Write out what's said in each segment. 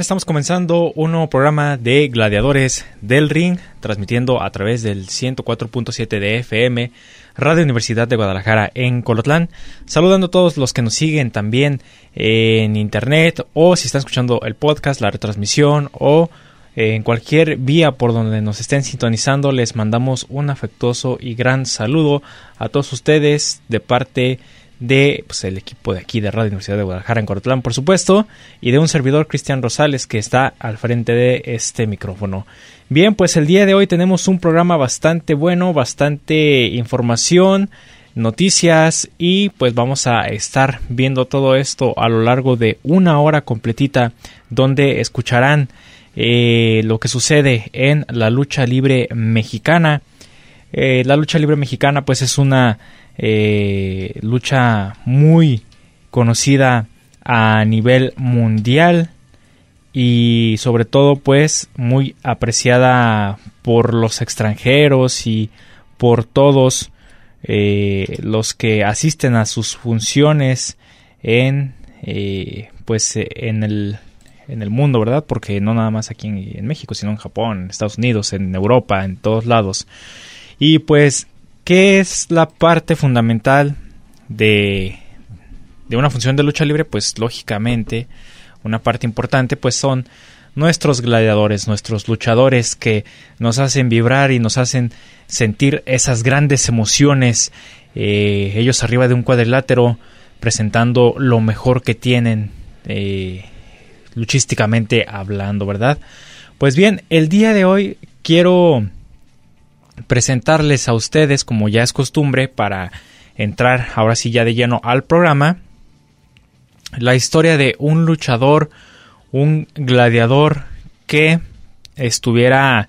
Estamos comenzando un nuevo programa de Gladiadores del Ring, transmitiendo a través del 104.7 de FM, Radio Universidad de Guadalajara en Colotlán. Saludando a todos los que nos siguen también en internet o si están escuchando el podcast, la retransmisión o en cualquier vía por donde nos estén sintonizando, les mandamos un afectuoso y gran saludo a todos ustedes de parte de de pues, el equipo de aquí de Radio Universidad de Guadalajara en Cortlán, por supuesto, y de un servidor Cristian Rosales que está al frente de este micrófono. Bien, pues el día de hoy tenemos un programa bastante bueno, bastante información, noticias y pues vamos a estar viendo todo esto a lo largo de una hora completita donde escucharán eh, lo que sucede en la lucha libre mexicana. Eh, la lucha libre mexicana pues es una eh, lucha muy conocida a nivel mundial y sobre todo pues muy apreciada por los extranjeros y por todos eh, los que asisten a sus funciones en eh, pues en el en el mundo verdad porque no nada más aquí en, en México sino en Japón en Estados Unidos en Europa en todos lados. Y pues ¿Qué es la parte fundamental de, de una función de lucha libre? Pues lógicamente una parte importante pues son nuestros gladiadores, nuestros luchadores que nos hacen vibrar y nos hacen sentir esas grandes emociones, eh, ellos arriba de un cuadrilátero presentando lo mejor que tienen eh, luchísticamente hablando, ¿verdad? Pues bien, el día de hoy quiero presentarles a ustedes, como ya es costumbre, para entrar ahora sí ya de lleno al programa, la historia de un luchador, un gladiador que estuviera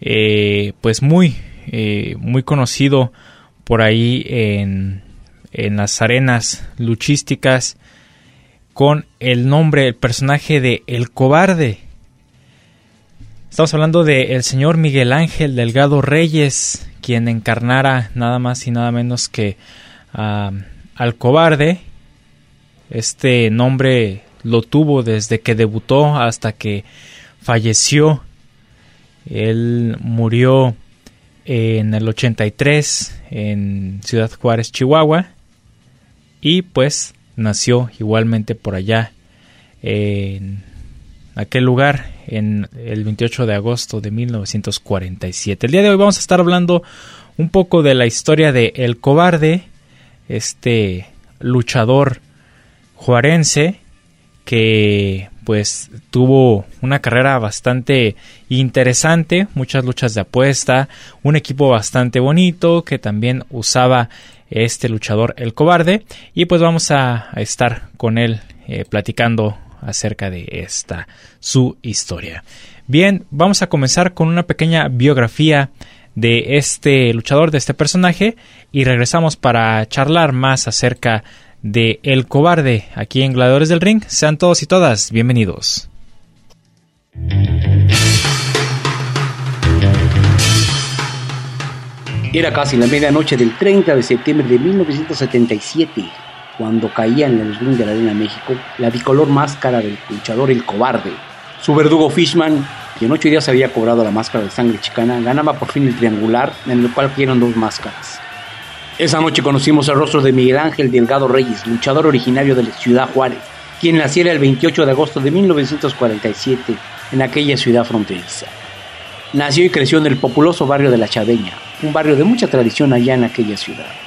eh, pues muy, eh, muy conocido por ahí en, en las arenas luchísticas con el nombre, el personaje de El Cobarde. Estamos hablando del el señor Miguel Ángel Delgado Reyes, quien encarnara nada más y nada menos que al cobarde. Este nombre lo tuvo desde que debutó hasta que falleció. Él murió en el 83 en Ciudad Juárez, Chihuahua. Y pues nació igualmente por allá en aquel lugar en el 28 de agosto de 1947. El día de hoy vamos a estar hablando un poco de la historia de El Cobarde, este luchador juarense que pues tuvo una carrera bastante interesante, muchas luchas de apuesta, un equipo bastante bonito que también usaba este luchador el cobarde y pues vamos a, estar con él eh, platicando acerca de esta su historia. Bien, vamos a comenzar con una pequeña biografía de este luchador, de este personaje, y regresamos para charlar más acerca de El Cobarde aquí en Gladiadores del Ring. Sean todos y todas bienvenidos. Era casi la medianoche del 30 de septiembre de 1977 cuando caía en el ring de la Arena México la bicolor máscara del luchador El Cobarde, Su verdugo Fishman, que en ocho días había cobrado la máscara de sangre chicana, ganaba por fin el triangular, en el cual quieren dos máscaras. Esa noche conocimos el rostro de Miguel Ángel Delgado Reyes, luchador originario de la ciudad Juárez, quien naciera el 28 de agosto de 1947 en aquella ciudad fronteriza. Nació y creció en el populoso barrio de La Chaveña, un barrio de mucha tradición allá en aquella ciudad.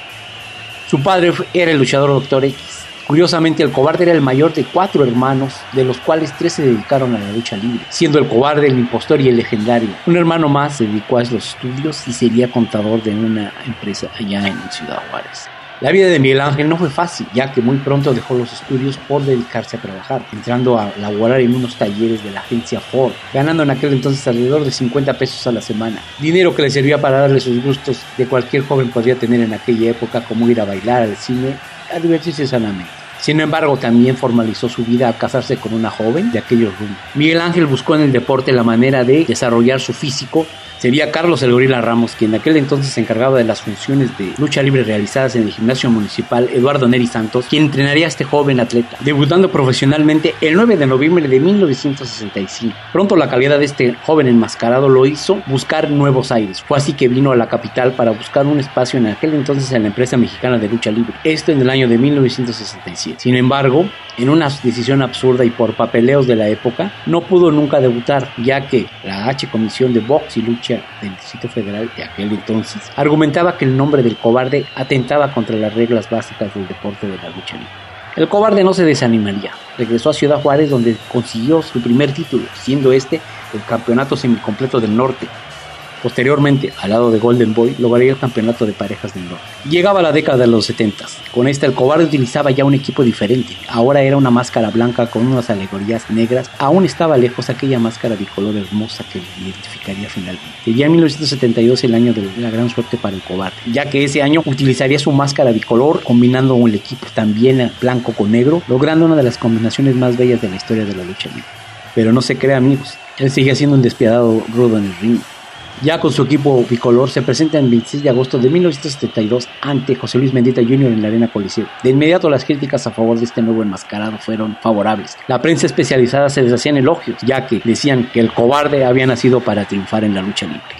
Su padre era el luchador Dr. X. Curiosamente, el cobarde era el mayor de cuatro hermanos, de los cuales tres se dedicaron a la lucha libre, siendo el cobarde el impostor y el legendario. Un hermano más se dedicó a los estudios y sería contador de una empresa allá en Ciudad Juárez. La vida de Miguel Ángel no fue fácil, ya que muy pronto dejó los estudios por dedicarse a trabajar, entrando a laborar en unos talleres de la agencia Ford, ganando en aquel entonces alrededor de 50 pesos a la semana, dinero que le servía para darle sus gustos que cualquier joven podría tener en aquella época, como ir a bailar al cine, a divertirse sanamente. Sin embargo, también formalizó su vida al casarse con una joven de aquellos rumbos. Miguel Ángel buscó en el deporte la manera de desarrollar su físico sería Carlos El Gorila Ramos, quien en aquel entonces se encargaba de las funciones de lucha libre realizadas en el gimnasio municipal Eduardo Neri Santos, quien entrenaría a este joven atleta, debutando profesionalmente el 9 de noviembre de 1965. Pronto la calidad de este joven enmascarado lo hizo buscar nuevos aires. Fue así que vino a la capital para buscar un espacio en aquel entonces en la empresa mexicana de lucha libre, esto en el año de 1967. Sin embargo, en una decisión absurda y por papeleos de la época, no pudo nunca debutar, ya que la H Comisión de Box y Lucha del Distrito Federal de aquel entonces argumentaba que el nombre del cobarde atentaba contra las reglas básicas del deporte de la lucha libre. El cobarde no se desanimaría. Regresó a Ciudad Juárez donde consiguió su primer título, siendo este el campeonato semicompleto del norte, Posteriormente, al lado de Golden Boy, lograría el campeonato de parejas del norte. Llegaba la década de los 70. Con esta, el cobarde utilizaba ya un equipo diferente. Ahora era una máscara blanca con unas alegorías negras. Aún estaba lejos aquella máscara bicolor hermosa que le identificaría finalmente. Sería en 1972 el año de la gran suerte para el cobarde, ya que ese año utilizaría su máscara bicolor combinando el equipo también blanco con negro, logrando una de las combinaciones más bellas de la historia de la lucha libre. Pero no se crea amigos, él sigue siendo un despiadado rudo en el ring ya con su equipo bicolor, se presenta el 26 de agosto de 1972 ante José Luis Mendita Jr. en la Arena Coliseo. De inmediato las críticas a favor de este nuevo enmascarado fueron favorables. La prensa especializada se les hacían elogios, ya que decían que el cobarde había nacido para triunfar en la lucha libre.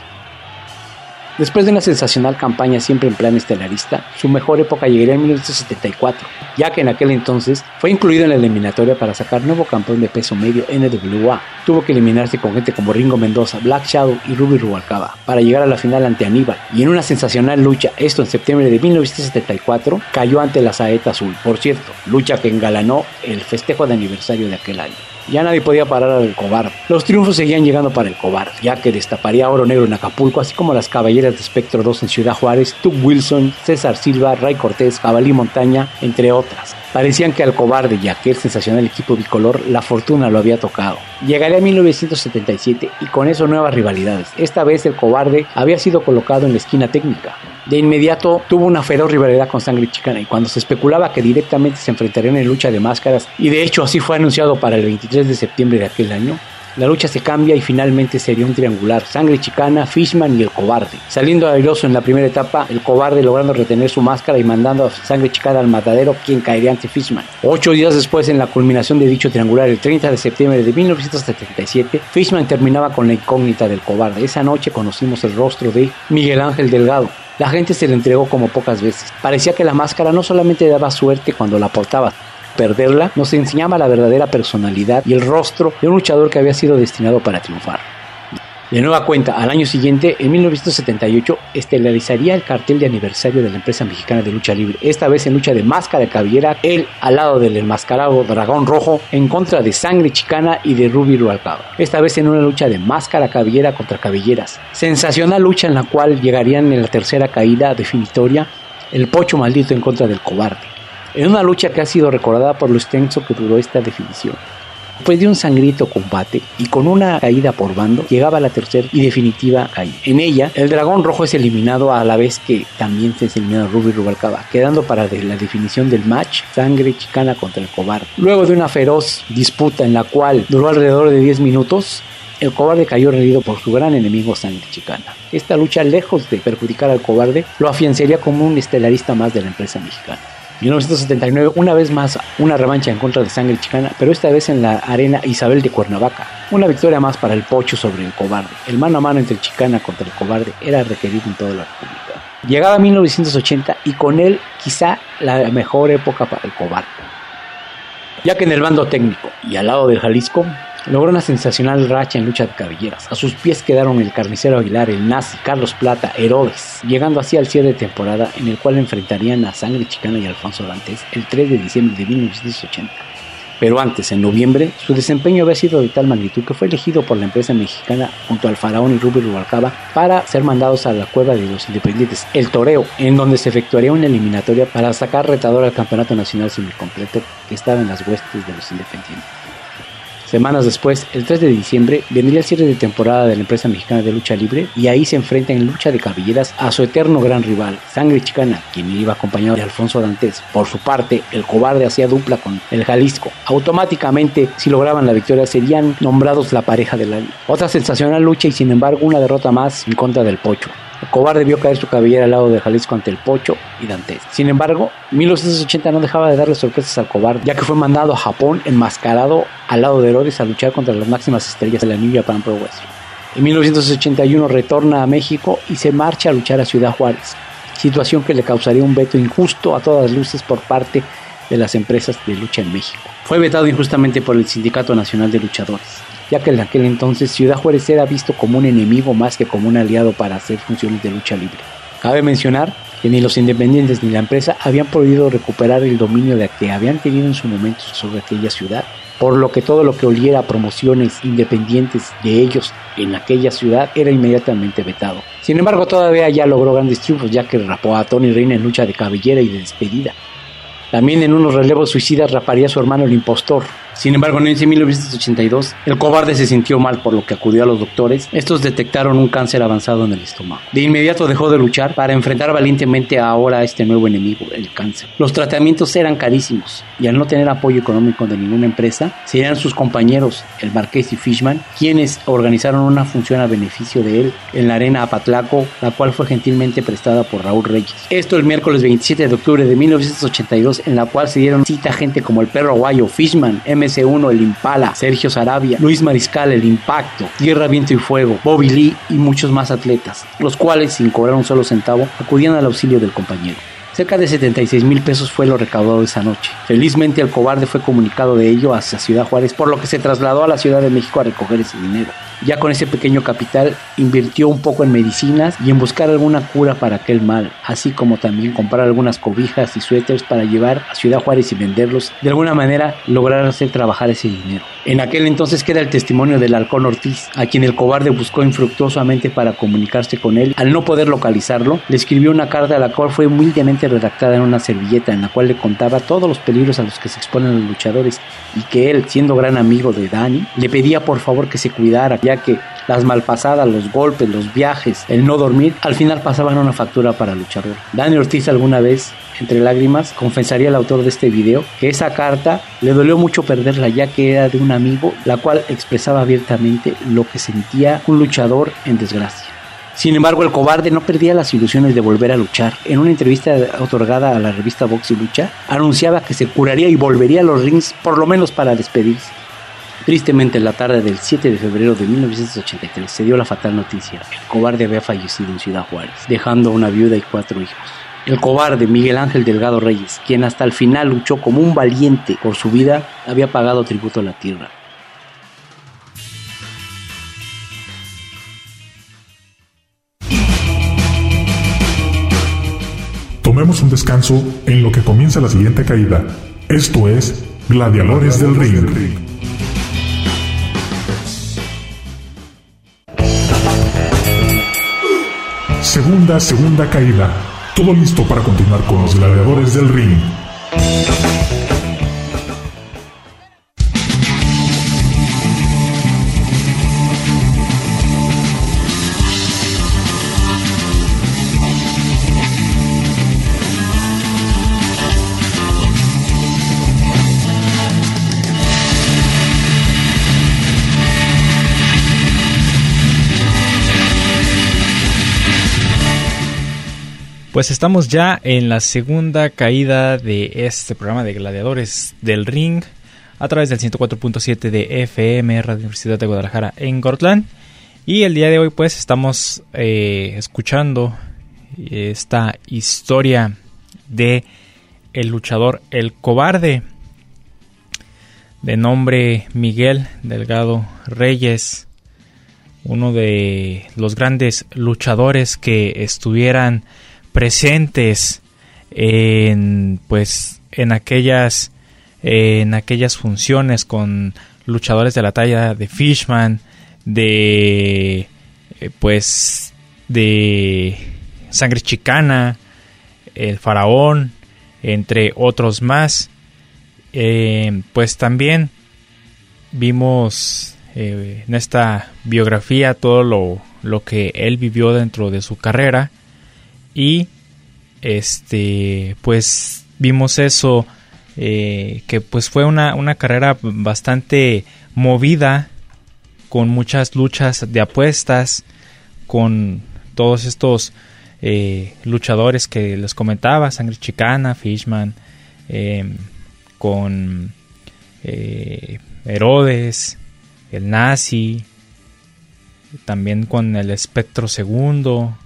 Después de una sensacional campaña siempre en plan estelarista, su mejor época llegaría en 1974, ya que en aquel entonces fue incluido en la eliminatoria para sacar nuevo campeón de peso medio NWA. Tuvo que eliminarse con gente como Ringo Mendoza, Black Shadow y Ruby Rubalcaba para llegar a la final ante Aníbal. Y en una sensacional lucha, esto en septiembre de 1974, cayó ante la Saeta Azul. Por cierto, lucha que engalanó el festejo de aniversario de aquel año. Ya nadie podía parar al cobarde. Los triunfos seguían llegando para el cobarde, ya que destaparía oro negro en Acapulco, así como las caballeras de Espectro 2 en Ciudad Juárez, Tug Wilson, César Silva, Ray Cortés, Jabalí Montaña, entre otras. Parecían que al cobarde y a aquel sensacional equipo bicolor la fortuna lo había tocado. Llegaría 1977 y con eso nuevas rivalidades. Esta vez el cobarde había sido colocado en la esquina técnica. De inmediato tuvo una feroz rivalidad con Sangre Chicana y cuando se especulaba que directamente se enfrentarían en lucha de máscaras, y de hecho así fue anunciado para el 23 de septiembre de aquel año, la lucha se cambia y finalmente sería un triangular, Sangre Chicana, Fishman y el Cobarde. Saliendo airoso en la primera etapa, el Cobarde logrando retener su máscara y mandando a Sangre Chicana al matadero, quien caería ante Fishman. Ocho días después, en la culminación de dicho triangular, el 30 de septiembre de 1977, Fishman terminaba con la incógnita del Cobarde. Esa noche conocimos el rostro de Miguel Ángel Delgado, la gente se le entregó como pocas veces. Parecía que la máscara no solamente daba suerte cuando la portaba, perderla nos enseñaba la verdadera personalidad y el rostro de un luchador que había sido destinado para triunfar. De nueva cuenta, al año siguiente, en 1978, estelarizaría el cartel de aniversario de la empresa mexicana de lucha libre, esta vez en lucha de máscara de cabellera, él al lado del enmascarado dragón rojo, en contra de sangre chicana y de Ruby Rualcaba. Esta vez en una lucha de máscara cabellera contra cabelleras. Sensacional lucha en la cual llegarían en la tercera caída definitoria el pocho maldito en contra del cobarde. En una lucha que ha sido recordada por lo extenso que duró esta definición. Después de un sangriento combate y con una caída por bando, llegaba la tercera y definitiva caída. En ella, el dragón rojo es eliminado a la vez que también se es eliminado Ruby Rubalcaba, quedando para la definición del match sangre chicana contra el cobarde. Luego de una feroz disputa en la cual duró alrededor de 10 minutos, el cobarde cayó rendido por su gran enemigo Sangre Chicana. Esta lucha, lejos de perjudicar al cobarde, lo afianzaría como un estelarista más de la empresa mexicana. 1979, una vez más, una revancha en contra de Sangre Chicana, pero esta vez en la arena Isabel de Cuernavaca. Una victoria más para el Pocho sobre el Cobarde. El mano a mano entre Chicana contra el Cobarde era requerido en toda la República. Llegaba 1980 y con él quizá la mejor época para el Cobarde. Ya que en el bando técnico y al lado del Jalisco Logró una sensacional racha en lucha de cabelleras. A sus pies quedaron el carnicero Aguilar, el nazi, Carlos Plata, Herodes, llegando así al cierre de temporada en el cual enfrentarían a Sangre Chicana y Alfonso Dantes el 3 de diciembre de 1980. Pero antes, en noviembre, su desempeño había sido de tal magnitud que fue elegido por la empresa mexicana junto al faraón y Rubio Rubalcaba para ser mandados a la cueva de los independientes, el Toreo, en donde se efectuaría una eliminatoria para sacar retador al campeonato nacional semicompleto que estaba en las huestes de los independientes. Semanas después, el 3 de diciembre, vendría el cierre de temporada de la empresa mexicana de lucha libre y ahí se enfrenta en lucha de cabelleras a su eterno gran rival, Sangre Chicana, quien iba acompañado de Alfonso Dantes. Por su parte, el cobarde hacía dupla con el Jalisco. Automáticamente, si lograban la victoria, serían nombrados la pareja del año. Otra sensacional lucha y sin embargo una derrota más en contra del Pocho. El cobarde vio caer su cabellera al lado de Jalisco ante el Pocho y Dantes. Sin embargo, 1980 no dejaba de darle sorpresas al cobarde, ya que fue mandado a Japón enmascarado al lado de Herodes a luchar contra las máximas estrellas de la New Japan Pro. En 1981 retorna a México y se marcha a luchar a Ciudad Juárez, situación que le causaría un veto injusto a todas luces por parte de las empresas de lucha en México. Fue vetado injustamente por el Sindicato Nacional de Luchadores ya que en aquel entonces Ciudad Juárez era visto como un enemigo más que como un aliado para hacer funciones de lucha libre. Cabe mencionar que ni los independientes ni la empresa habían podido recuperar el dominio de que habían tenido en su momento sobre aquella ciudad, por lo que todo lo que oliera a promociones independientes de ellos en aquella ciudad era inmediatamente vetado. Sin embargo, todavía ya logró grandes triunfos, ya que rapó a Tony Reina en lucha de cabellera y de despedida. También en unos relevos suicidas raparía a su hermano el impostor, sin embargo, en 1982, el cobarde se sintió mal por lo que acudió a los doctores. Estos detectaron un cáncer avanzado en el estómago. De inmediato dejó de luchar para enfrentar valientemente ahora a este nuevo enemigo, el cáncer. Los tratamientos eran carísimos y al no tener apoyo económico de ninguna empresa, serían sus compañeros, el Marqués y Fishman, quienes organizaron una función a beneficio de él en la arena Apatlaco, la cual fue gentilmente prestada por Raúl Reyes. Esto el miércoles 27 de octubre de 1982, en la cual se dieron cita gente como el perro aguayo, Fishman, M. 1 el Impala, Sergio Sarabia, Luis Mariscal, el Impacto, Tierra, Viento y Fuego, Bobby Lee y muchos más atletas, los cuales, sin cobrar un solo centavo, acudían al auxilio del compañero. Cerca de 76 mil pesos fue lo recaudado esa noche. Felizmente el cobarde fue comunicado de ello hacia Ciudad Juárez, por lo que se trasladó a la Ciudad de México a recoger ese dinero. Ya con ese pequeño capital invirtió un poco en medicinas y en buscar alguna cura para aquel mal, así como también comprar algunas cobijas y suéteres para llevar a Ciudad Juárez y venderlos, de alguna manera lograr hacer trabajar ese dinero. En aquel entonces queda el testimonio del halcón Ortiz, a quien el cobarde buscó infructuosamente para comunicarse con él. Al no poder localizarlo, le escribió una carta la cual fue humildemente redactada en una servilleta en la cual le contaba todos los peligros a los que se exponen los luchadores y que él, siendo gran amigo de Dani, le pedía por favor que se cuidara, que las malpasadas, los golpes, los viajes, el no dormir, al final pasaban una factura para luchador. Dani Ortiz alguna vez, entre lágrimas, confesaría al autor de este video que esa carta le dolió mucho perderla ya que era de un amigo, la cual expresaba abiertamente lo que sentía un luchador en desgracia. Sin embargo, el cobarde no perdía las ilusiones de volver a luchar. En una entrevista otorgada a la revista Box y Lucha, anunciaba que se curaría y volvería a los rings por lo menos para despedirse. Tristemente, en la tarde del 7 de febrero de 1983 se dio la fatal noticia. El cobarde había fallecido en Ciudad Juárez, dejando una viuda y cuatro hijos. El cobarde Miguel Ángel Delgado Reyes, quien hasta el final luchó como un valiente por su vida, había pagado tributo a la tierra. Tomemos un descanso en lo que comienza la siguiente caída. Esto es Gladiadores del Ring. Segunda, segunda caída. Todo listo para continuar con los gladiadores del ring. Pues estamos ya en la segunda caída de este programa de Gladiadores del Ring a través del 104.7 de FM, Radio Universidad de Guadalajara en Cortland. Y el día de hoy pues estamos eh, escuchando esta historia de el luchador El Cobarde, de nombre Miguel Delgado Reyes, uno de los grandes luchadores que estuvieran presentes en pues en aquellas en aquellas funciones con luchadores de la talla de Fishman, de eh, pues de Sangre Chicana, El Faraón, entre otros más. Eh, pues también vimos eh, en esta biografía todo lo, lo, que él vivió dentro de su carrera y este pues vimos eso eh, que pues fue una, una carrera bastante movida con muchas luchas de apuestas con todos estos eh, luchadores que les comentaba, Sangre Chicana, Fishman, em, con eh, Herodes, el Nazi, también con el Espectro Segundo,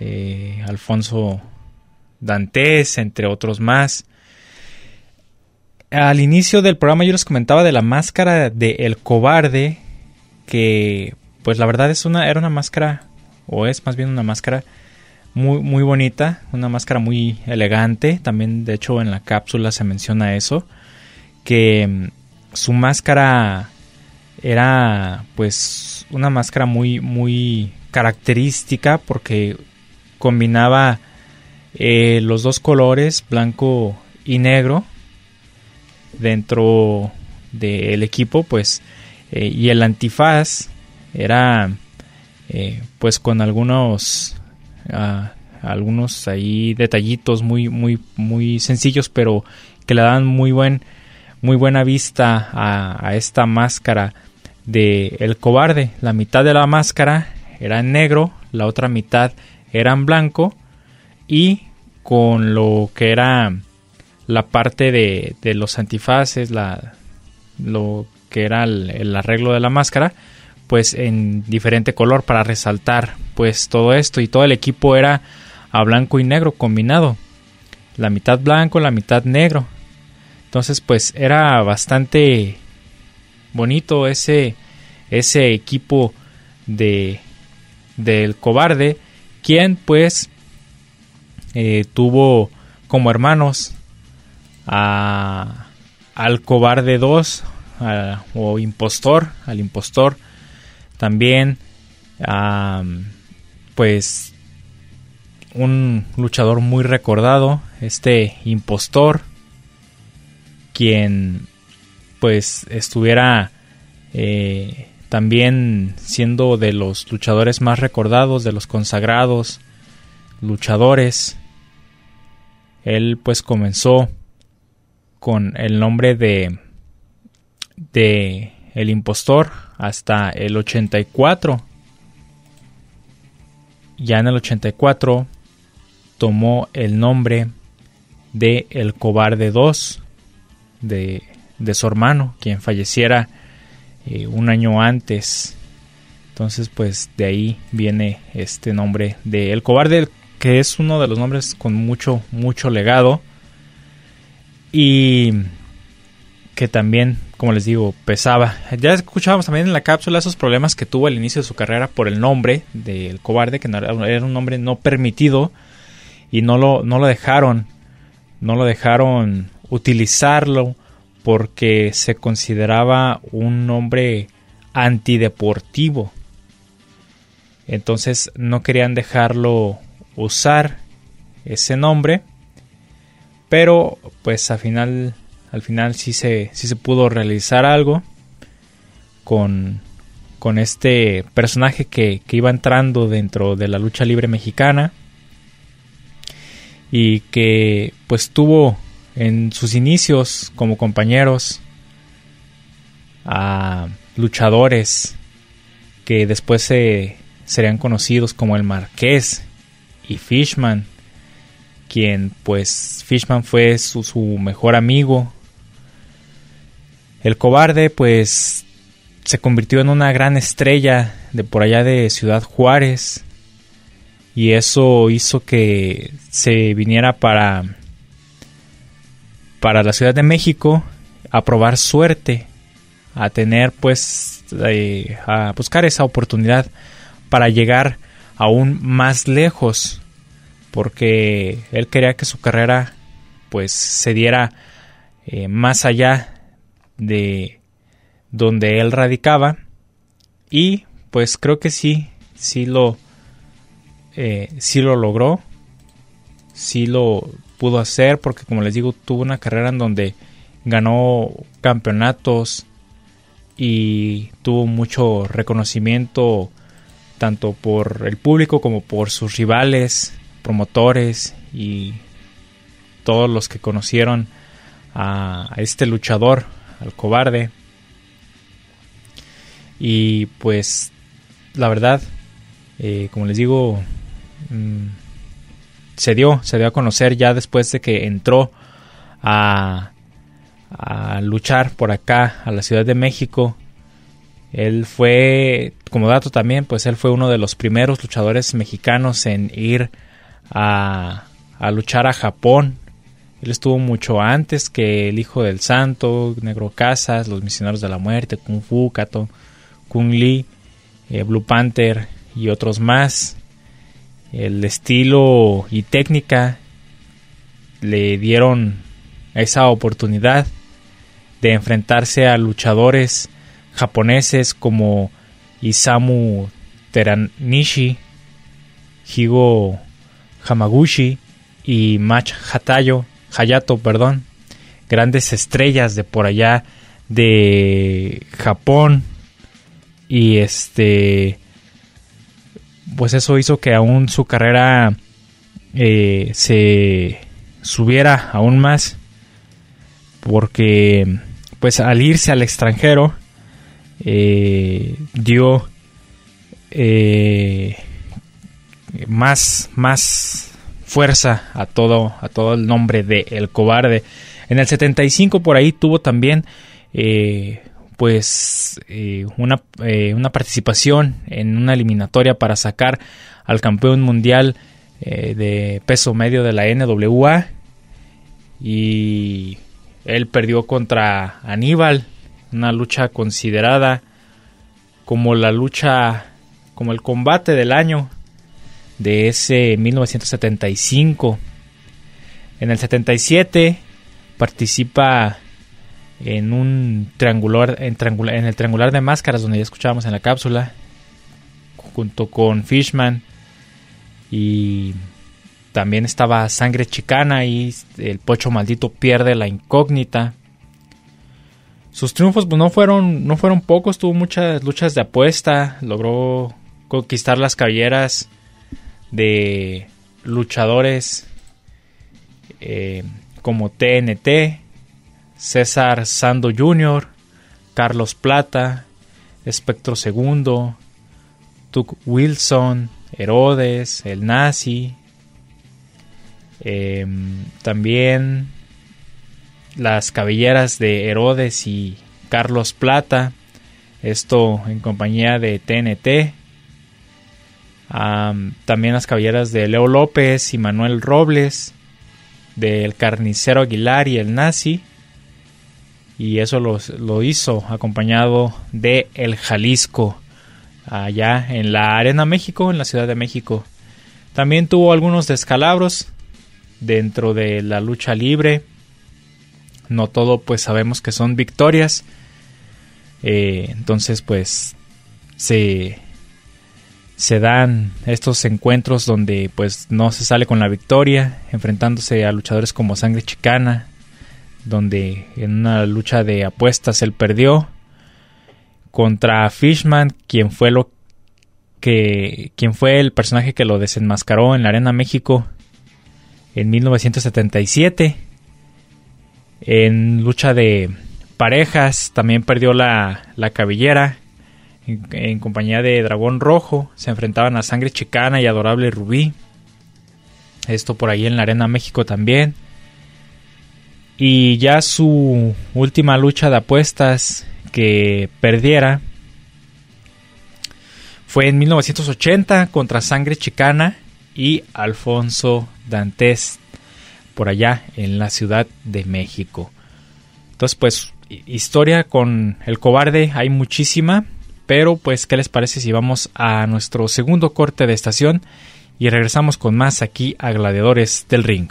eh, Alfonso Dantes, entre otros más. Al inicio del programa yo les comentaba de la máscara de El Cobarde, que pues la verdad es una, era una máscara o es más bien una máscara muy, muy bonita, una máscara muy elegante. También, de hecho, en la cápsula se menciona eso, que mm, su máscara era pues una máscara muy, muy característica porque combinaba eh, los dos colores, blanco y negro, dentro del equipo, pues, eh, y el antifaz era eh, pues con algunos ah, algunos ahí detallitos muy muy muy sencillos pero que le dan muy buen muy buena vista a, esta máscara de el cobarde. La mitad de la máscara era en negro la otra mitad era en blanco y con lo que era la parte de, de los antifaces la lo que era el arreglo de la máscara pues en diferente color para resaltar pues todo esto. Y todo el equipo era a blanco y negro combinado. La mitad blanco la mitad negro. Entonces pues era bastante bonito ese ese equipo de del cobarde quien pues eh, tuvo como hermanos a, al cobarde 2 o impostor al impostor también, pues, un luchador muy recordado, este impostor, quien, pues, estuviera eh, también siendo de los luchadores más recordados, de los consagrados luchadores. Él, pues, comenzó con el nombre de de el impostor hasta el 84. Ya en el 84 tomó el nombre de El Cobarde 2 de, de su hermano, quien falleciera eh, un año antes. Entonces, pues de ahí viene este nombre de El Cobarde, que es uno de los nombres con mucho, mucho legado. Y que también, como les digo, pesaba. Ya escuchábamos también en la cápsula esos problemas que tuvo al inicio de su carrera por el nombre del cobarde, que era un nombre no permitido y no lo, no lo dejaron, no lo dejaron utilizarlo porque se consideraba un nombre antideportivo. Entonces no querían dejarlo usar ese nombre. Pero pues al final al final sí se, sí se pudo realizar algo con, con este personaje que, que iba entrando dentro de la lucha libre mexicana y que pues tuvo en sus inicios como compañeros a luchadores que después se serían conocidos como el Marqués y Fishman, quien pues Fishman fue su, su mejor amigo. El cobarde pues se convirtió en una gran estrella de por allá de Ciudad Juárez y eso hizo que se viniera para para la Ciudad de México a probar suerte, a tener pues eh, a buscar esa oportunidad para llegar aún más lejos, porque él quería que su carrera pues se diera eh, más allá de donde él radicaba. Y pues creo que sí, sí lo, eh, sí lo logró, sí lo pudo hacer porque como les digo tuvo una carrera en donde ganó campeonatos y tuvo mucho reconocimiento tanto por el público como por sus rivales, promotores y todos los que conocieron a, este luchador, al cobarde. Y pues la verdad, eh, como les digo, mm, se dio, se dio a conocer ya después de que entró a, a luchar por acá a la Ciudad de México él fue, como dato también, pues él fue uno de los primeros luchadores mexicanos en ir a, luchar a Japón. Él estuvo mucho antes que el Hijo del Santo, Negro Casas, los Misioneros de la Muerte, Kung Fu, Kato, Kung Lee, eh, Blue Panther y otros más. El estilo y técnica le dieron esa oportunidad de enfrentarse a luchadores japoneses como Isamu Teranishi, Higo Hamaguchi y Mach Hatayo, Hayato, perdón, grandes estrellas de por allá de Japón. Y este pues eso hizo que aún su carrera eh, se subiera aún más porque pues al irse al extranjero eh, dio eh, más, más fuerza a todo, a todo el nombre de El Cobarde. En el 75 por ahí tuvo también eh, pues una, una, participación en una eliminatoria para sacar al campeón mundial de peso medio de la NWA y él perdió contra Aníbal una lucha considerada como la lucha, como el combate del año de ese 1975. En el 77 participa en un triangular en, en el triangular de máscaras donde ya escuchábamos en la cápsula junto con Fishman. Y también estaba Sangre Chicana y el Pocho Maldito pierde la incógnita. Sus triunfos pues, no, fueron, no fueron pocos, tuvo muchas luchas de apuesta, logró conquistar las cabelleras de luchadores eh, como TNT, César Sando Jr., Carlos Plata, Espectro II, Tuck Wilson, Herodes, el Nazi, em, también las cabelleras de Herodes y Carlos Plata, esto en compañía de TNT. también las cabelleras de Leo López y Manuel Robles, del carnicero Aguilar y el nazi. Y eso lo hizo acompañado de El Jalisco, allá en la Arena México, en la Ciudad de México. También tuvo algunos descalabros dentro de la lucha libre no todo pues sabemos que son victorias. Eh, entonces pues se, se dan estos encuentros donde pues no se sale con la victoria, enfrentándose a luchadores como Sangre Chicana, donde en una lucha de apuestas él perdió contra Fishman, quien fue lo que quien fue el personaje que lo desenmascaró en la Arena México en 1977 en lucha de parejas también perdió la, cabellera. En, compañía de Dragón Rojo se enfrentaban a Sangre Chicana y Adorable Rubí. Esto por ahí en la Arena México también. Y ya su última lucha de apuestas que perdiera fue en 1980 contra Sangre Chicana y Alfonso Dantes por allá en la Ciudad de México. Entonces pues historia con el cobarde hay muchísima, pero pues ¿qué les parece si vamos a nuestro segundo corte de estación y regresamos con más aquí a Gladiadores del Ring?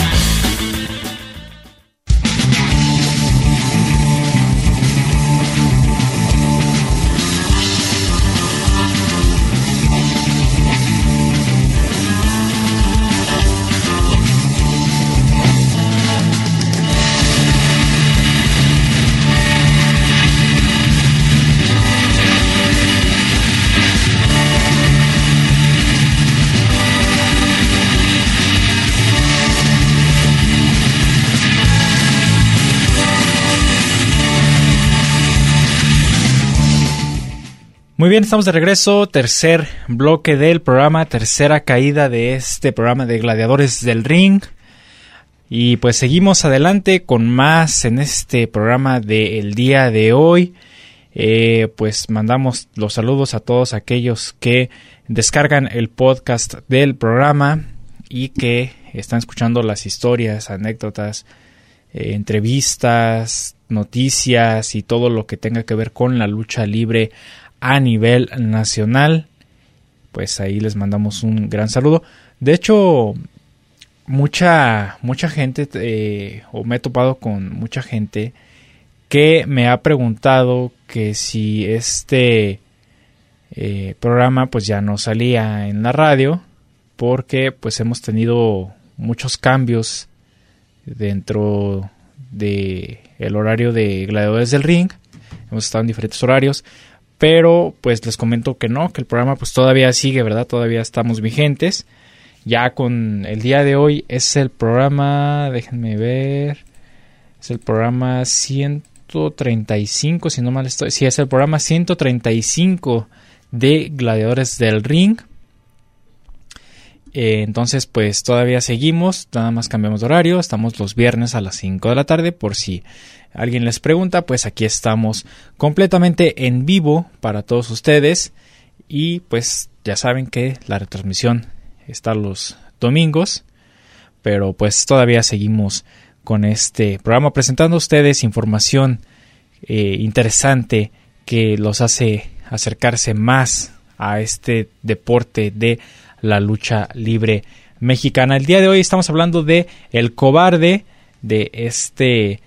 Bien, estamos de regreso, tercer bloque del programa, tercera caída de este programa de Gladiadores del Ring. Y pues seguimos adelante con más en este programa del día de hoy. Eh, pues mandamos los saludos a todos aquellos que descargan el podcast del programa y que están escuchando las historias, anécdotas, eh, entrevistas, noticias y todo lo que tenga que ver con la lucha libre a nivel nacional. Pues ahí les mandamos un gran saludo. De hecho, mucha, mucha gente, eh, o me he topado con mucha gente que me ha preguntado que si este eh, programa pues ya no salía en la radio porque pues hemos tenido muchos cambios dentro de horario de Gladiadores del Ring hemos estado en diferentes horarios pero pues les comento que no, que el programa pues todavía sigue, ¿verdad? Todavía estamos vigentes. Ya con el día de hoy es el programa, déjenme ver, es el programa 135, si no mal estoy, sí, es el programa 135 de Gladiadores del Ring. Eh, entonces, pues todavía seguimos, nada más cambiamos de horario, estamos los viernes a las 5 de la tarde por si alguien les pregunta, pues aquí estamos completamente en vivo para todos ustedes y pues ya saben que la retransmisión está los domingos, pero pues todavía seguimos con este programa presentando a ustedes información eh, interesante que los hace acercarse más a este deporte de la lucha libre mexicana. El día de hoy estamos hablando de El Cobarde, de este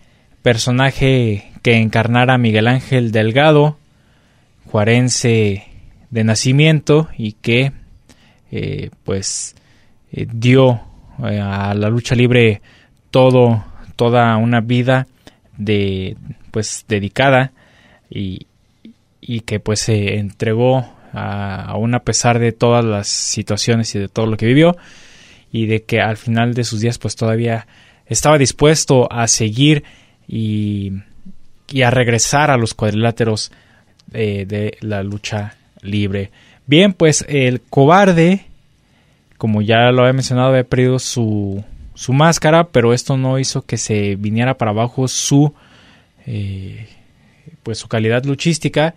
personaje que encarnara Miguel Ángel Delgado, juarense de nacimiento y que eh, pues eh, dio eh, a la lucha libre todo toda una vida de pues dedicada y, y que pues se entregó aún a pesar de todas las situaciones y de todo lo que vivió y de que al final de sus días pues todavía estaba dispuesto a seguir y, a regresar a los cuadriláteros eh, de la lucha libre. Bien, pues el cobarde, como ya lo había mencionado, había perdido su, su máscara, pero esto no hizo que se viniera para abajo su, eh, pues su calidad luchística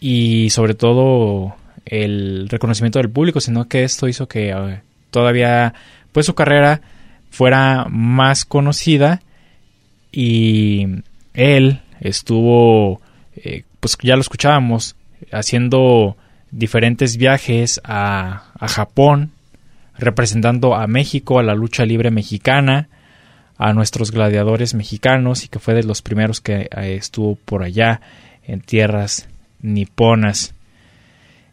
y sobre todo el reconocimiento del público, sino que esto hizo que eh, todavía pues su carrera fuera más conocida y él estuvo, eh, pues ya lo escuchábamos, haciendo diferentes viajes a, a, Japón, representando a México, a la lucha libre mexicana, a nuestros gladiadores mexicanos y que fue de los primeros que eh, estuvo por allá en tierras niponas.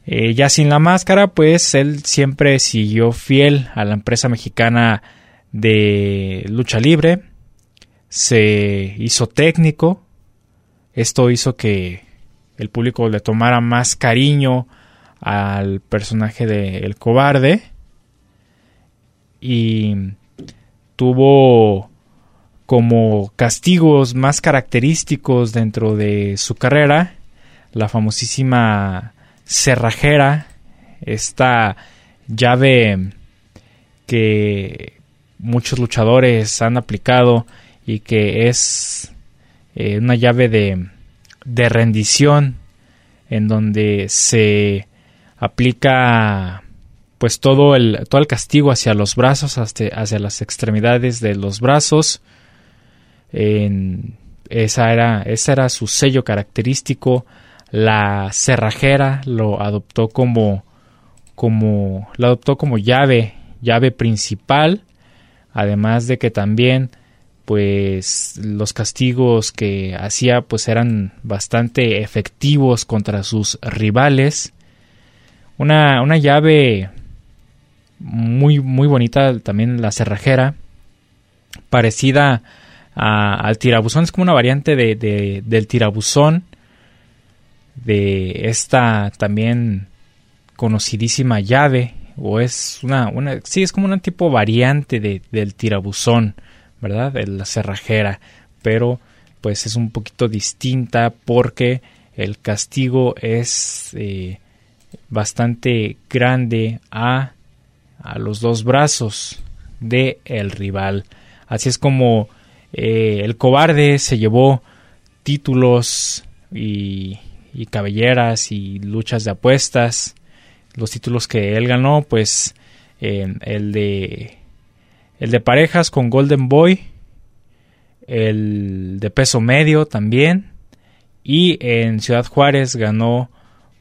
Eh, ya sin la máscara, pues él siempre siguió fiel a la empresa mexicana de lucha libre, se hizo técnico. Esto hizo que, el público le tomara más cariño al personaje de El Cobarde y tuvo como castigos más característicos dentro de su carrera la famosísima cerrajera, esta llave que muchos luchadores han aplicado y que es eh, una llave de, de rendición en donde se aplica pues todo el, todo el castigo hacia los brazos, hacia, hacia las extremidades de los brazos. En, esa, era, ese era su sello característico. La cerrajera lo adoptó como, como, lo adoptó como llave, llave principal. Además de que también pues los castigos que hacía pues eran bastante efectivos contra sus rivales. Una, una llave muy, muy bonita también la cerrajera, parecida al tirabuzón, es como una variante de, del tirabuzón, de esta también conocidísima llave, o es una, una sí, es como una tipo variante de, del tirabuzón ¿verdad? La cerrajera, pero pues es un poquito distinta porque el castigo es eh, bastante grande a, a, los dos brazos de el rival. Así es como eh, el cobarde se llevó títulos y, cabelleras y luchas de apuestas. Los títulos que él ganó, pues el de el de parejas con Golden Boy, el de peso medio también, y en Ciudad Juárez ganó,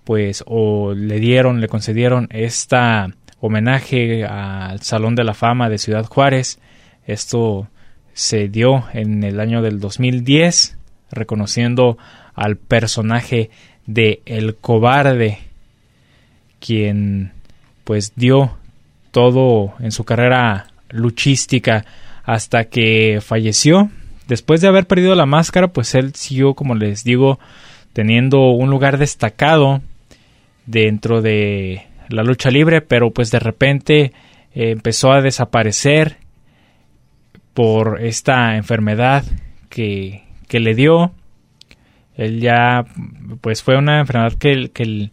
pues, o le dieron, le concedieron esta homenaje al Salón de la Fama de Ciudad Juárez. Esto se dio en el año del 2010, reconociendo al personaje de El Cobarde, quien pues dio todo en su carrera luchística hasta que falleció. Después de haber perdido la máscara, pues él siguió, como les digo, teniendo un lugar destacado dentro de la lucha libre, pero pues de repente eh, empezó a desaparecer por esta enfermedad que, que, le dio. Él ya, pues fue una enfermedad que, que,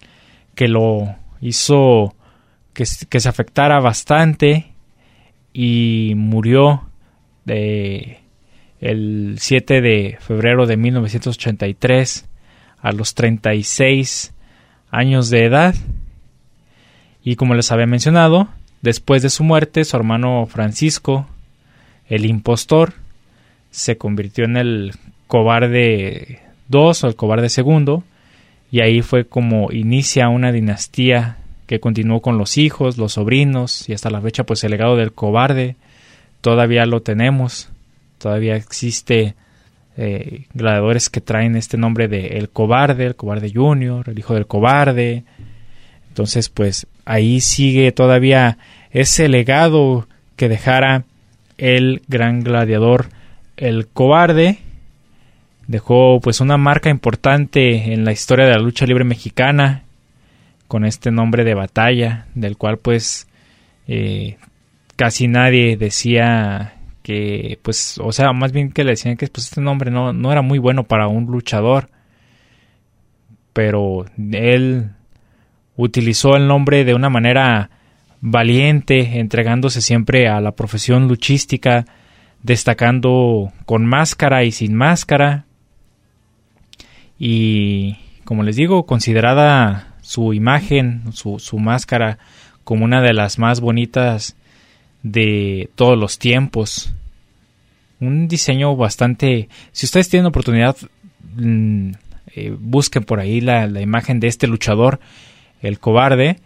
que lo hizo que, que se afectara bastante y murió de el 7 de febrero de 1983 a los 36 años de edad. Y como les había mencionado, después de su muerte, su hermano Francisco, el impostor, se convirtió en el cobarde 2 o el cobarde segundo, y ahí fue como inicia una dinastía que continuó con los hijos, los sobrinos y hasta la fecha pues el legado del cobarde todavía lo tenemos, todavía existe eh, gladiadores que traen este nombre de el cobarde, el cobarde junior, el hijo del cobarde, entonces pues ahí sigue todavía ese legado que dejara el gran gladiador el cobarde. Dejó pues una marca importante en la historia de la lucha libre mexicana con este nombre de batalla, del cual pues eh, casi nadie decía que, pues, o sea, más bien que le decían que pues, este nombre no, no era muy bueno para un luchador, pero él utilizó el nombre de una manera valiente, entregándose siempre a la profesión luchística, destacando con máscara y sin máscara, y como les digo, considerada su imagen, su, su máscara, como una de las más bonitas de todos los tiempos. Un diseño bastante... Si ustedes tienen oportunidad, mm, eh, busquen por ahí la, imagen de este luchador, el cobarde,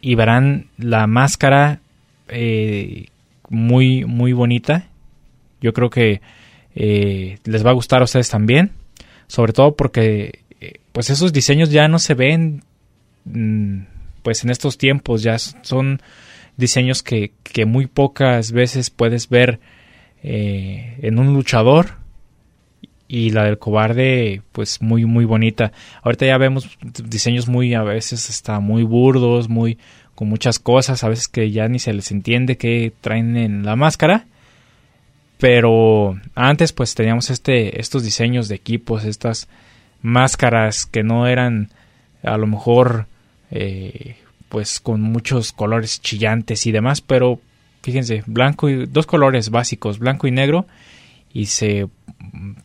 y verán la máscara eh, muy, muy bonita. Yo creo que eh, les va a gustar a ustedes también. Sobre todo porque pues esos diseños ya no se ven pues en estos tiempos ya son diseños que, muy pocas veces puedes ver eh, en un luchador y la del cobarde pues muy muy bonita. Ahorita ya vemos diseños muy a veces está muy burdos muy con muchas cosas a veces que ya ni se les entiende qué traen en la máscara. Pero antes pues teníamos este estos diseños de equipos estas máscaras que no eran a lo mejor eh, pues con muchos colores chillantes y demás pero fíjense blanco y dos colores básicos blanco y negro y se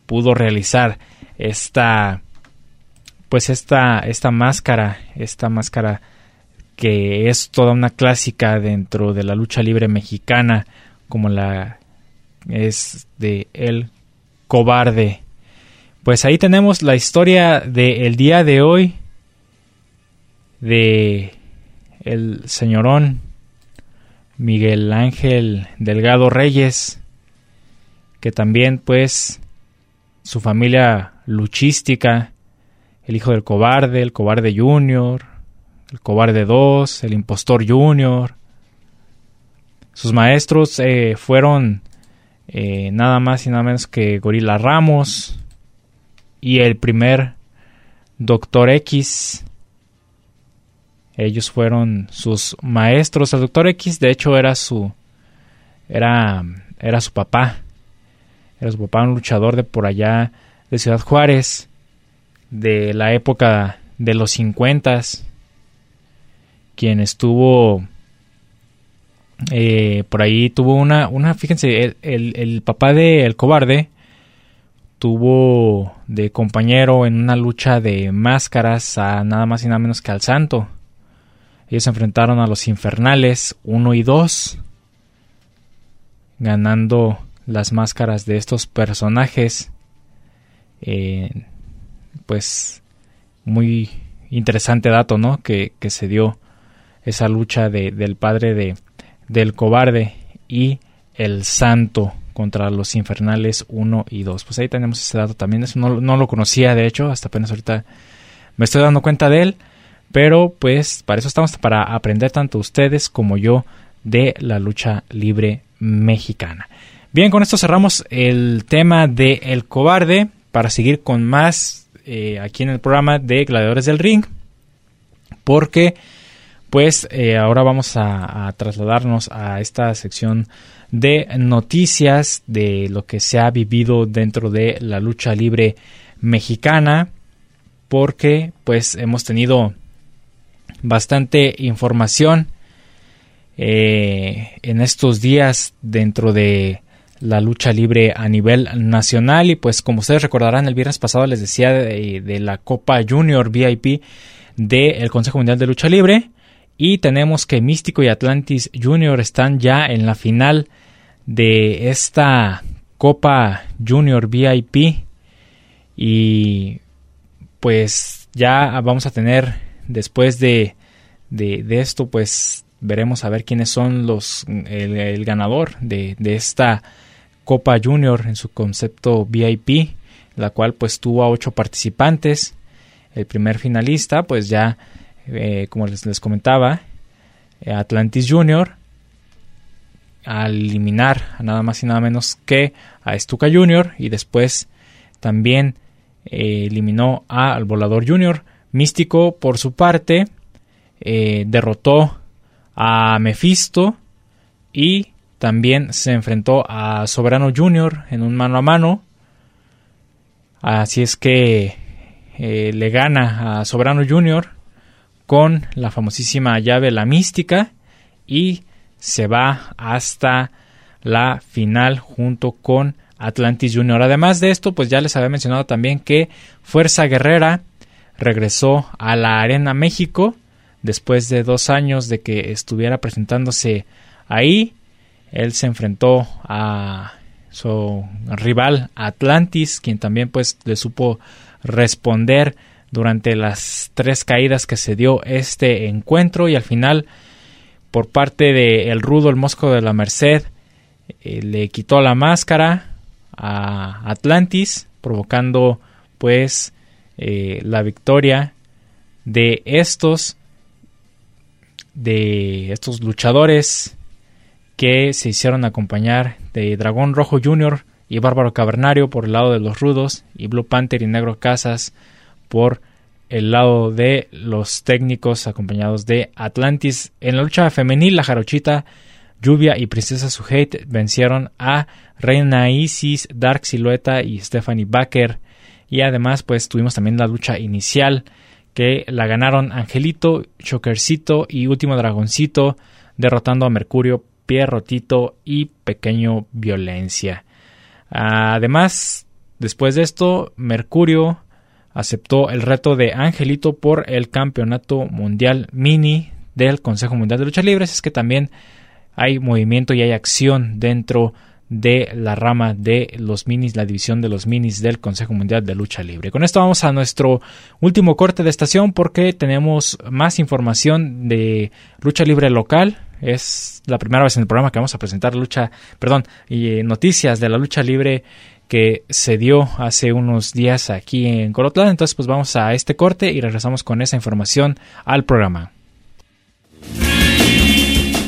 pudo realizar esta pues esta esta máscara esta máscara que es toda una clásica dentro de la lucha libre mexicana como la es de el cobarde. Pues ahí tenemos la historia del día de hoy de el señorón Miguel Ángel Delgado Reyes que también pues su familia luchística, el hijo del cobarde, el cobarde junior, el cobarde 2, el impostor junior. Sus maestros eh, fueron eh, nada más y nada menos que Gorila Ramos y el primer Doctor X. Ellos fueron sus maestros. El Doctor X, de hecho, era su era era su papá. Era su papá, un luchador de por allá de Ciudad Juárez, de la época de los 50, quien estuvo eh, por ahí, tuvo una, una fíjense, el, el, papá de El Cobarde tuvo de compañero en una lucha de máscaras a nada más y nada menos que al Santo. Ellos se enfrentaron a los Infernales 1 y 2, ganando las máscaras de estos personajes. Eh, pues muy interesante dato, ¿no? Que, se dio esa lucha de, del padre de, del cobarde y el santo contra los infernales 1 y 2. Pues ahí tenemos ese dato también. Eso no, no, lo conocía, de hecho, hasta apenas ahorita me estoy dando cuenta de él. Pero pues para eso estamos, para aprender tanto ustedes como yo de la lucha libre mexicana. Bien, con esto cerramos el tema de El Cobarde para seguir con más eh, aquí en el programa de Gladiadores del Ring. Porque pues eh, ahora vamos a, trasladarnos a esta sección de noticias de lo que se ha vivido dentro de la lucha libre mexicana. Porque pues hemos tenido bastante información eh, en estos días dentro de la lucha libre a nivel nacional. Y pues como ustedes recordarán el viernes pasado les decía de, la Copa Junior VIP del Consejo Mundial de Lucha Libre. Y tenemos que Místico y Atlantis Junior están ya en la final de esta Copa Junior VIP y pues ya vamos a tener después de, de, esto pues veremos a ver quiénes son los el, ganador de, de esta Copa Junior en su concepto VIP, la cual pues tuvo a ocho participantes. El primer finalista, pues ya, eh, como les, les comentaba, eh, Atlantis Junior, al eliminar a nada más y nada menos que a Stuka Junior y después también eh, eliminó a al Volador Junior. Místico, por su parte, derrotó a Mephisto y también se enfrentó a Soberano Junior en un mano a mano. Así es que eh, le gana a Soberano Junior con la famosísima llave La Mística y se va hasta la final junto con Atlantis Junior. Además de esto, pues ya les había mencionado también que Fuerza Guerrera regresó a la Arena México después de dos años de que estuviera presentándose ahí. Él se enfrentó a su rival Atlantis, quien también pues le supo responder durante las tres caídas que se dio este encuentro. Y al final por parte de el rudo el mosco de la Merced eh, le quitó la máscara a Atlantis provocando pues eh, la victoria de estos de estos luchadores que se hicieron acompañar de Dragón Rojo Jr. y Bárbaro Cavernario por el lado de los rudos y Blue Panther y Negro Casas por el lado de los técnicos acompañados de Atlantis. En la lucha femenil, la jarochita Lluvia y Princesa Sujeit vencieron a Reina Isis, Dark Silueta y Stephanie Baker. Y además, pues tuvimos también la lucha inicial que la ganaron Angelito, Chokercito y Último Dragoncito, derrotando a Mercurio, Pierrotito y Pequeño Violencia. Además, después de esto, Mercurio aceptó el reto de Angelito por el campeonato mundial mini del Consejo Mundial de Lucha Libre. Es que también hay movimiento y hay acción dentro de la rama de los minis, la división de los minis del Consejo Mundial de Lucha Libre. Con esto vamos a nuestro último corte de estación porque tenemos más información de lucha libre local. Es la primera vez en el programa que vamos a presentar lucha, perdón, y eh, noticias de la lucha libre que se dio hace unos días aquí en Colotlán. Entonces, pues vamos a este corte y regresamos con esa información al programa.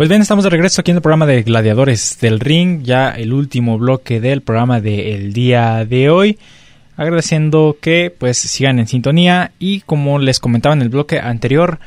Pues bien, estamos de regreso aquí en el programa de Gladiadores del Ring, ya el último bloque del programa del día de hoy. Agradeciendo que pues sigan en sintonía y como les comentaba en el bloque anterior,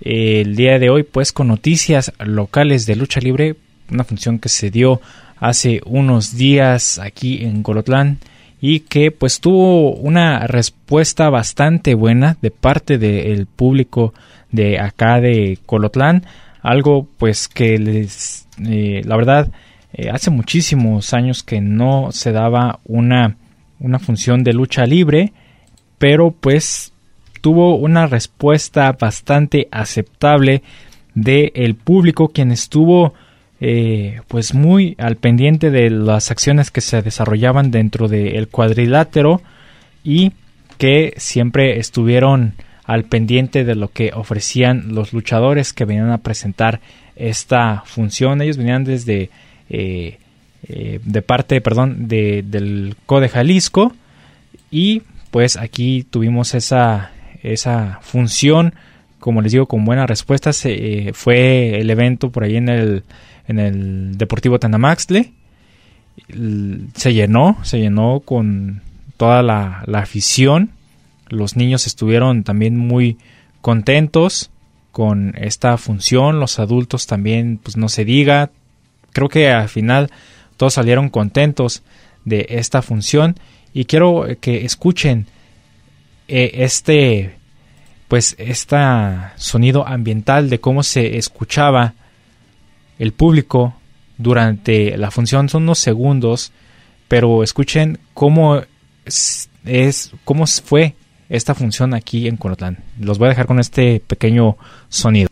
el día de hoy pues con noticias locales de lucha libre, una función que se dio hace unos días aquí en Colotlán y que pues tuvo una respuesta bastante buena de parte del público de acá de Colotlán algo pues que les, eh, la verdad, eh, hace muchísimos años que no se daba una, una función de lucha libre, pero pues tuvo una respuesta bastante aceptable del el público quien estuvo eh, pues muy al pendiente de las acciones que se desarrollaban dentro del cuadrilátero y que siempre estuvieron al pendiente de lo que ofrecían los luchadores que venían a presentar esta función. Ellos venían desde eh, eh, de parte, perdón, de, del CODE Jalisco y pues aquí tuvimos esa, esa función, como les digo, con buena respuesta. Se, eh, fue el evento por ahí en el, en el Deportivo Tanamaxle. Se llenó, se llenó con toda la, la afición los niños estuvieron también muy contentos con esta función, los adultos también, pues no se diga. Creo que al final todos salieron contentos de esta función y quiero que escuchen eh, este pues este sonido ambiental de cómo se escuchaba el público durante la función son unos segundos pero escuchen cómo es cómo fue esta función aquí en Colotlán. Los voy a dejar con este pequeño sonido.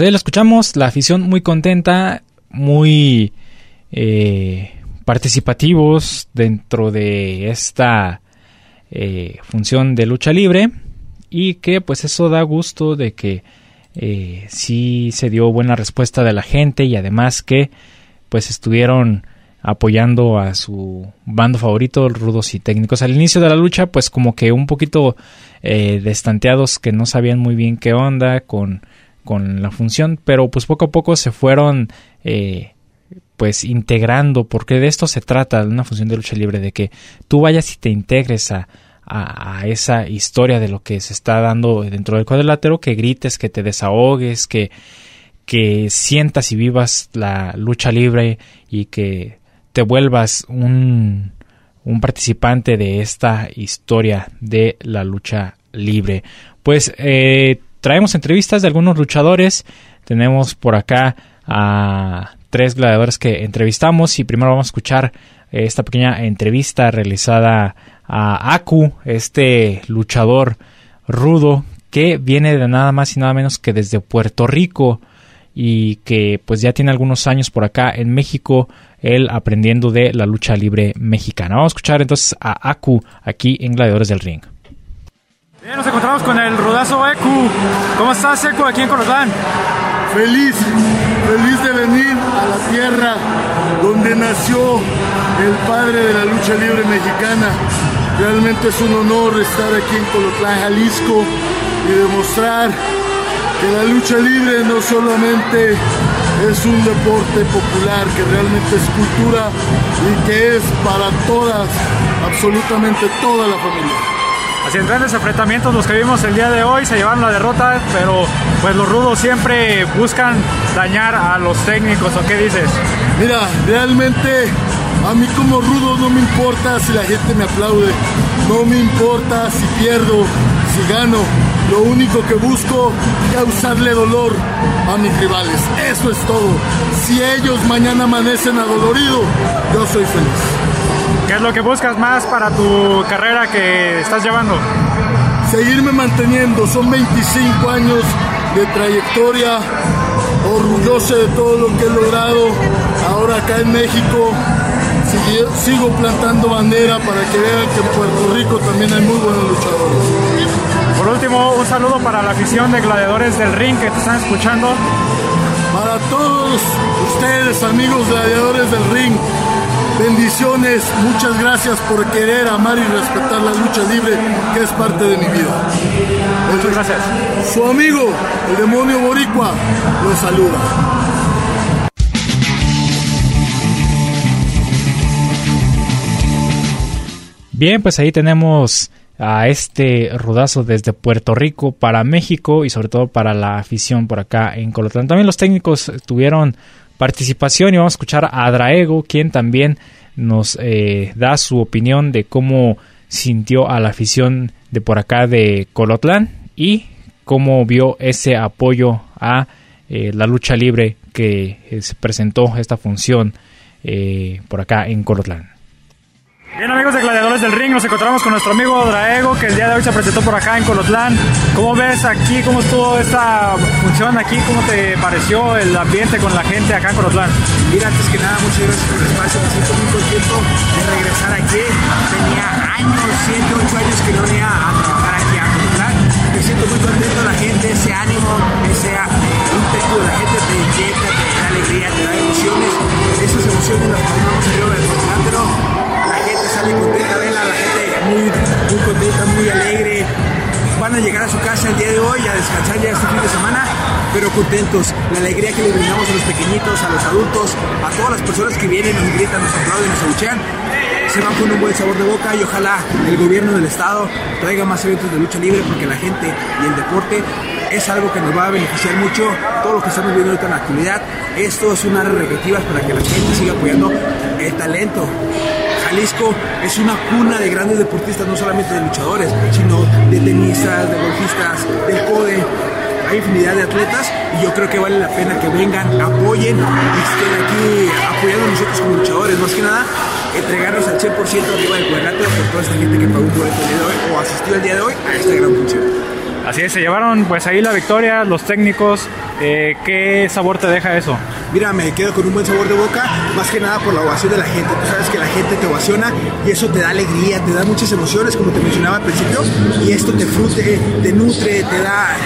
Pues ahí lo escuchamos, la afición muy contenta, muy eh, participativos dentro de esta eh, función de lucha libre y que pues eso da gusto de que eh, sí se dio buena respuesta de la gente y además que pues estuvieron apoyando a su bando favorito, rudos y técnicos. Al inicio de la lucha, pues como que un poquito eh, destanteados que no sabían muy bien qué onda con con la función, pero pues poco a poco se fueron eh, pues integrando, porque de esto se trata, de una función de lucha libre, de que tú vayas y te integres a, a, esa historia de lo que se está dando dentro del cuadrilátero, que grites, que te desahogues, que, que sientas y vivas la lucha libre y que te vuelvas un, un participante de esta historia de la lucha libre. Pues eh, traemos entrevistas de algunos luchadores. Tenemos por acá a tres gladiadores que entrevistamos y primero vamos a escuchar eh, esta pequeña entrevista realizada a Aku, este luchador rudo que viene de nada más y nada menos que desde Puerto Rico y que pues ya tiene algunos años por acá en México, él aprendiendo de la lucha libre mexicana. Vamos a escuchar entonces a Aku aquí en Gladiadores del Ring. Bien, nos encontramos con el rudazo Eku. ¿Cómo estás, Eku, aquí en Colotlán? Feliz, feliz de venir a la tierra donde nació el padre de la lucha libre mexicana. Realmente es un honor estar aquí en Colotlán, Jalisco y demostrar que la lucha libre no solamente es un deporte popular, que realmente es cultura y que es para todas, absolutamente toda la familia. En grandes enfrentamientos los que vimos el día de hoy se llevaron la derrota, pero pues los rudos siempre buscan dañar a los técnicos, ¿o qué dices? Mira, realmente a mí como rudo no me importa si la gente me aplaude, no me importa si pierdo, si gano. Lo único que busco es causarle dolor a mis rivales. Eso es todo. Si ellos mañana amanecen adoloridos, yo soy feliz. ¿Qué es lo que buscas más para tu carrera que estás llevando? Seguirme manteniendo, son 25 años de trayectoria, orgulloso de todo lo que he logrado. Ahora acá en México sigo plantando bandera para que vean que en Puerto Rico también hay muy buenos luchadores. Por último, un saludo para la afición de Gladiadores del Ring que te están escuchando. Para todos ustedes, amigos gladiadores del ring, Bendiciones, muchas gracias por querer, amar y respetar la lucha libre, que es parte de mi vida. Muchas gracias. Su amigo, el demonio boricua, lo saluda. Bien, pues ahí tenemos a este rudazo desde Puerto Rico para México y sobre todo para la afición por acá en Colotlán. También los técnicos tuvieron participación y vamos a escuchar a Draego, quien también nos eh, da su opinión de cómo sintió a la afición de por acá de Colotlán y cómo vio ese apoyo a eh, la lucha libre que eh, se presentó esta función por acá en Colotlán. Bien amigos de Gladiadores del Ring, nos encontramos con nuestro amigo Draego que el día de hoy se presentó por acá en Colotlán. ¿Cómo ves aquí, cómo estuvo esta función aquí? ¿Cómo te pareció el ambiente con la gente acá en Colotlán? Mira, antes que nada, muchas gracias por el espacio, me siento muy contento de regresar aquí. Tenía años, 7, 8 años que no venía a trabajar aquí a Colotlán. Me siento muy contento, la gente, ese ánimo, ese eh, ímpetu de la gente te inyecta, te da alegría, te da emociones. Esas emociones las ponemos arriba del cuadrilátero la gente muy, muy contenta, muy alegre. Van a llegar a su casa el día de hoy a descansar ya este fin de semana, pero contentos. La alegría que le brindamos a los pequeñitos, a los adultos, a todas las personas que vienen, nos gritan, nos aplauden, nos abuchean se van con un buen sabor de boca y ojalá el gobierno del estado traiga más eventos de lucha libre porque la gente y el deporte es algo que nos va a beneficiar mucho todo lo que estamos viendo ahorita en la actualidad. Esto es una área recreativa para que la gente siga apoyando el talento Jalisco es una cuna de grandes deportistas, no solamente de luchadores, sino de tenistas, de golfistas, del CODE. Hay infinidad de atletas y yo creo que vale la pena que vengan, apoyen y estén aquí apoyando a nosotros como luchadores. Más que nada, entregarnos al 100% arriba del cuadrilátero por toda esta gente que pagó un boleto el día de hoy o asistió el día de hoy a esta gran función. Así es, se llevaron pues ahí la victoria, los técnicos. Eh, ¿Qué sabor te deja eso? Mira, me quedo con un buen sabor de boca, más que nada por la ovación de la gente. Tú sabes que la gente te ovaciona y eso te da alegría, te da muchas emociones, como te mencionaba al principio, y esto te frute, te nutre, te da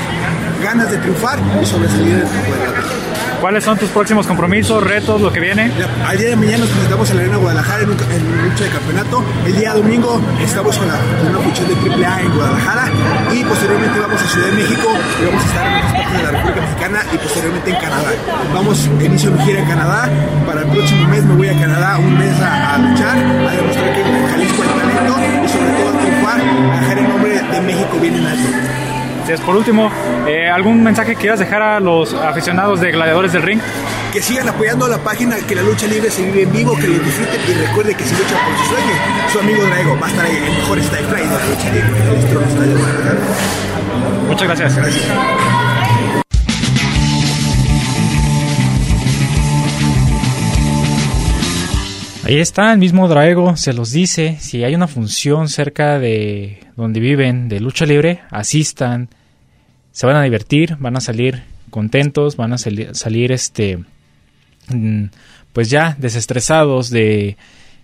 ganas de triunfar y sobresalir en el ¿Cuáles son tus próximos compromisos, retos, lo que viene? Al día de mañana nos presentamos en la Arena Guadalajara en, un, lucha de campeonato. El día domingo estamos con, la, con una función de AAA en Guadalajara y posteriormente vamos a Ciudad de México y vamos a estar en otras partes de la República Mexicana y posteriormente en Canadá. Vamos, inicio mi gira en Canadá. Para el próximo mes me voy a Canadá un mes a, a luchar, a demostrar que en Jalisco hay talento y sobre todo a triunfar, a dejar el nombre de México bien en alto. Entonces, por último, eh, ¿algún mensaje que quieras dejar a los aficionados de Gladiadores del Ring? Que sigan apoyando la página, que la lucha libre se vive en vivo, que lo disfruten y recuerde que si luchan por sus sueños, su amigo Drago va a estar ahí, el mejor style fly de la lucha libre. Muchas gracias. Gracias. Ahí está, el mismo Draego se los dice, si hay una función cerca de donde viven de lucha libre, asistan, se van a divertir, van a salir contentos, van a salir, salir este, mm, pues ya desestresados de,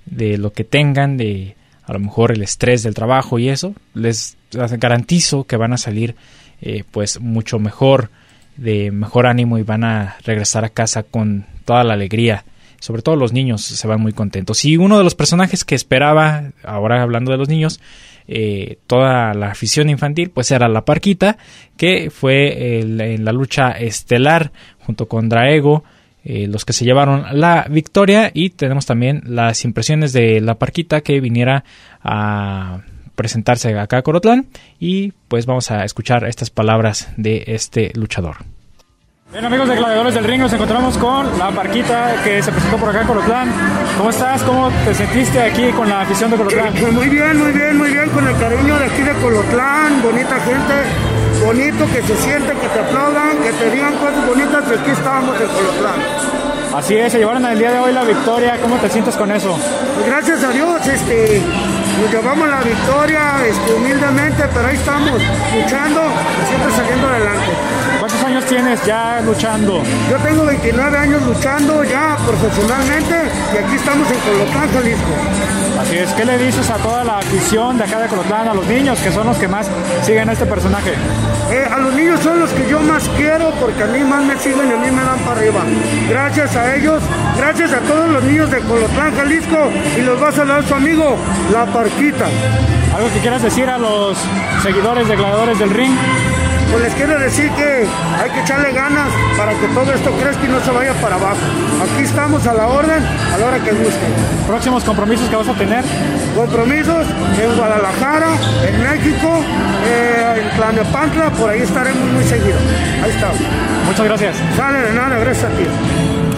de lo que tengan, de a lo mejor el estrés del trabajo y eso, les garantizo que van a salir eh, pues mucho mejor, de mejor ánimo y van a regresar a casa con toda la alegría sobre todo los niños se van muy contentos. Y uno de los personajes que esperaba, ahora hablando de los niños, eh, toda la afición infantil, pues era la Parquita, que fue en la lucha estelar junto con Draego. Eh, los que se llevaron la victoria y tenemos también las impresiones de la Parquita que viniera a presentarse acá a Corotlán y pues vamos a escuchar estas palabras de este luchador. Bien amigos de Gladiadores del Ring, nos encontramos con la Parquita que se presentó por acá en Colotlán. ¿Cómo estás? ¿Cómo te sentiste aquí con la afición de Colotlán? Pues muy bien, muy bien, muy bien, con el cariño de aquí de Colotlán, bonita gente, bonito que se siente, que te aplaudan, que te digan cosas bonitas, y aquí estábamos en Colotlán. Así es, se llevaron el día de hoy la victoria, ¿cómo te sientes con eso? Pues gracias a Dios, este, nos llevamos la victoria este, humildemente, pero ahí estamos, luchando, siempre saliendo adelante. ¿Cuántos años tienes ya luchando? Yo tengo 29 años luchando ya profesionalmente y aquí estamos en Colotlán, Jalisco. Así es, ¿qué le dices a toda la afición de acá de Colotlán, a los niños que son los que más siguen a este personaje? Eh, a los niños son los que yo más quiero porque a mí más me siguen y a mí me dan para arriba. Gracias a ellos, gracias a todos los niños de Colotlán, Jalisco y los va a saludar su amigo, La Parquita. ¿Algo que quieras decir a los seguidores de Gladiadores del Ring? Pues les quiero decir que hay que echarle ganas para que todo esto crezca y no se vaya para abajo. Aquí estamos a la orden, a la hora que gusten. ¿Próximos compromisos que vas a tener? Compromisos en Guadalajara, en México, eh, en Tlalnepantla, por ahí estaremos muy seguido. Ahí estamos. Muchas gracias. Sale de nada, gracias a ti.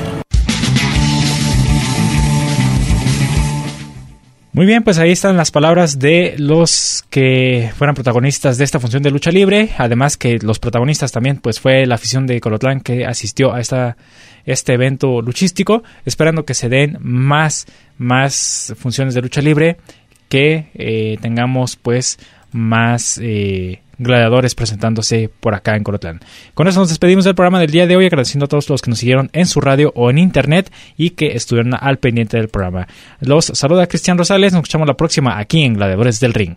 Muy bien, pues ahí están las palabras de los que fueran protagonistas de esta función de lucha libre. Además que los protagonistas también, pues fue la afición de Colotlán que asistió a esta, este evento luchístico, esperando que se den más, más funciones de lucha libre, que eh, tengamos pues más eh, gladiadores presentándose por acá en Colotlán. Con eso nos despedimos del programa del día de hoy, agradeciendo a todos los que nos siguieron en su radio o en internet y que estuvieron al pendiente del programa. Los saluda Cristian Rosales, nos escuchamos la próxima aquí en Gladiadores del Ring.